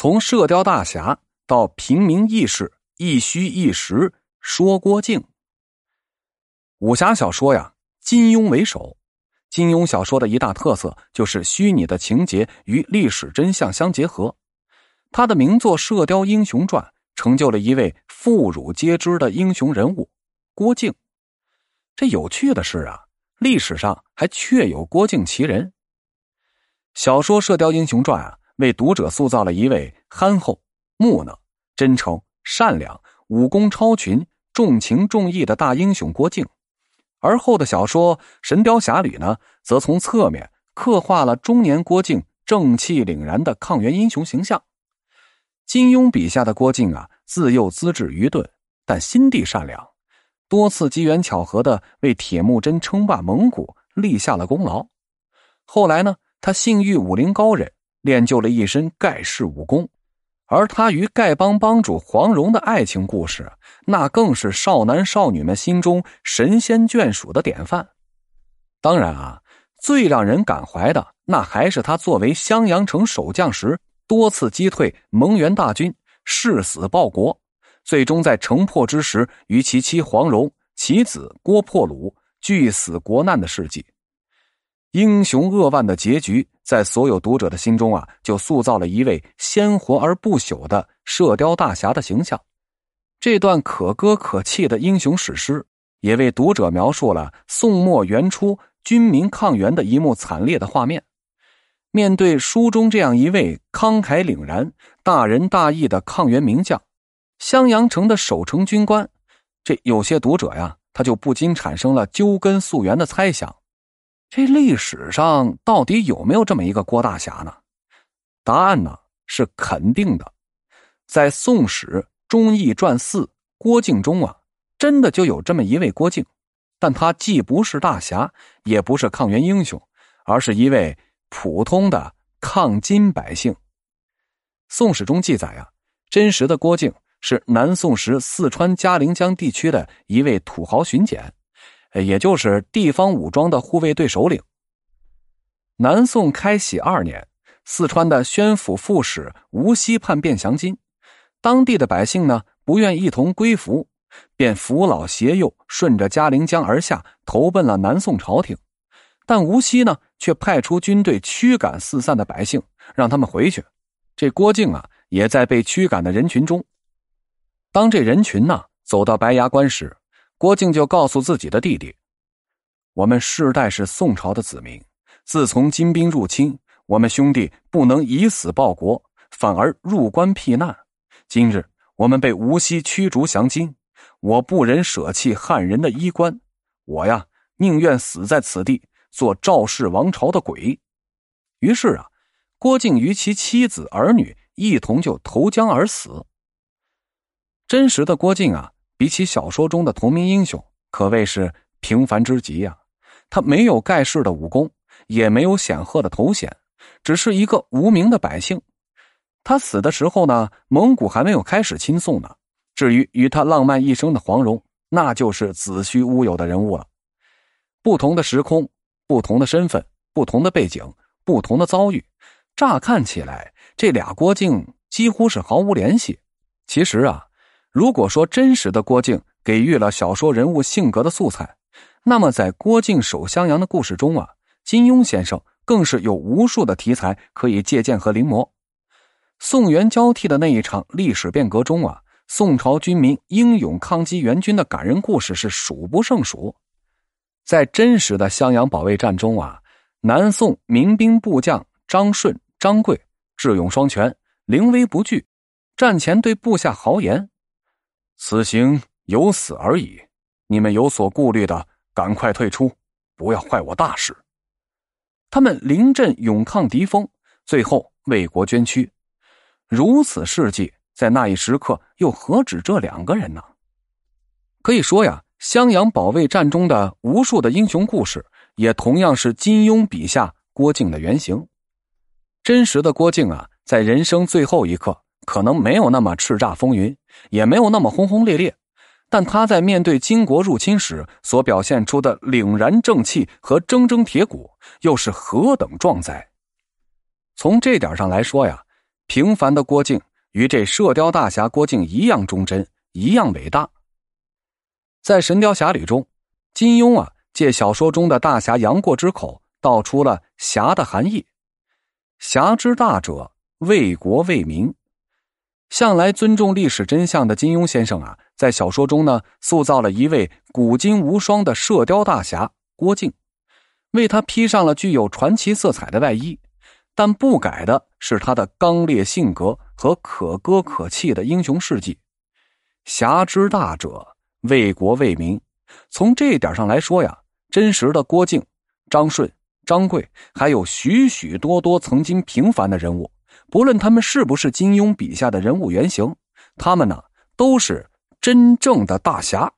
从射雕大侠到平民义士，一虚一实说郭靖。武侠小说呀，金庸为首。金庸小说的一大特色就是虚拟的情节与历史真相相结合。他的名作《射雕英雄传》成就了一位妇孺皆知的英雄人物郭靖。这有趣的是啊，历史上还确有郭靖其人。小说《射雕英雄传》啊，为读者塑造了一位憨厚、木讷、真诚、善良、武功超群、重情重义的大英雄郭靖。而后的小说《神雕侠侣》呢，则从侧面刻画了中年郭靖正气凛然的抗元英雄形象。金庸笔下的郭靖啊，自幼资质愚钝，但心地善良，多次机缘巧合的为铁木真称霸蒙古立下了功劳。后来呢，他幸遇武林高人，练就了一身盖世武功。而他与丐帮帮主黄蓉的爱情故事，那更是少男少女们心中神仙眷属的典范。当然啊，最让人感怀的，那还是他作为襄阳城守将时，多次击退蒙元大军，誓死报国，最终在城破之时，与其妻黄蓉、其子郭破虏俱死国难的事迹。英雄扼腕的结局，在所有读者的心中啊，就塑造了一位鲜活而不朽的射雕大侠的形象。这段可歌可泣的英雄史诗，也为读者描述了宋末元初军民抗元的一幕惨烈的画面。面对书中这样一位慷慨凛然、大仁大义的抗元名将，襄阳城的守城军官，这有些读者呀，他就不禁产生了究根溯源的猜想。这历史上到底有没有这么一个郭大侠呢？答案呢是肯定的，在《宋史忠义传四》郭靖中啊，真的就有这么一位郭靖，但他既不是大侠，也不是抗元英雄，而是一位普通的抗金百姓。《宋史》中记载啊，真实的郭靖是南宋时四川嘉陵江地区的一位土豪巡检。也就是地方武装的护卫队首领。南宋开禧二年，四川的宣府副使吴锡叛变降金，当地的百姓呢不愿一同归服，便扶老携幼，顺着嘉陵江而下，投奔了南宋朝廷。但吴锡呢却派出军队驱赶四散的百姓，让他们回去。这郭靖啊也在被驱赶的人群中。当这人群呢走到白崖关时。郭靖就告诉自己的弟弟：“我们世代是宋朝的子民，自从金兵入侵，我们兄弟不能以死报国，反而入关避难。今日我们被无锡驱逐降金，我不忍舍弃汉人的衣冠，我呀宁愿死在此地，做赵氏王朝的鬼。”于是啊，郭靖与其妻子儿女一同就投江而死。真实的郭靖啊。比起小说中的同名英雄，可谓是平凡之极呀。他没有盖世的武功，也没有显赫的头衔，只是一个无名的百姓。他死的时候呢，蒙古还没有开始亲送呢。至于与他浪漫一生的黄蓉，那就是子虚乌有的人物了。不同的时空，不同的身份，不同的背景，不同的遭遇，乍看起来，这俩郭靖几乎是毫无联系。其实啊。如果说真实的郭靖给予了小说人物性格的素材，那么在郭靖守襄阳的故事中啊，金庸先生更是有无数的题材可以借鉴和临摹。宋元交替的那一场历史变革中啊，宋朝军民英勇抗击元军的感人故事是数不胜数。在真实的襄阳保卫战中啊，南宋民兵部将张顺、张贵智勇双全，临危不惧，战前对部下豪言。此行有死而已，你们有所顾虑的，赶快退出，不要坏我大事。他们临阵勇抗敌锋，最后为国捐躯，如此事迹，在那一时刻又何止这两个人呢？可以说呀，襄阳保卫战中的无数的英雄故事，也同样是金庸笔下郭靖的原型。真实的郭靖啊，在人生最后一刻。可能没有那么叱咤风云，也没有那么轰轰烈烈，但他在面对金国入侵时所表现出的凛然正气和铮铮铁骨，又是何等壮哉！从这点上来说呀，平凡的郭靖与这射雕大侠郭靖一样忠贞，一样伟大。在《神雕侠侣》中，金庸啊借小说中的大侠杨过之口道出了“侠”的含义：“侠之大者，为国为民。”向来尊重历史真相的金庸先生啊，在小说中呢，塑造了一位古今无双的射雕大侠郭靖，为他披上了具有传奇色彩的外衣，但不改的是他的刚烈性格和可歌可泣的英雄事迹。侠之大者，为国为民。从这一点上来说呀，真实的郭靖、张顺、张贵，还有许许多多曾经平凡的人物。不论他们是不是金庸笔下的人物原型，他们呢都是真正的大侠。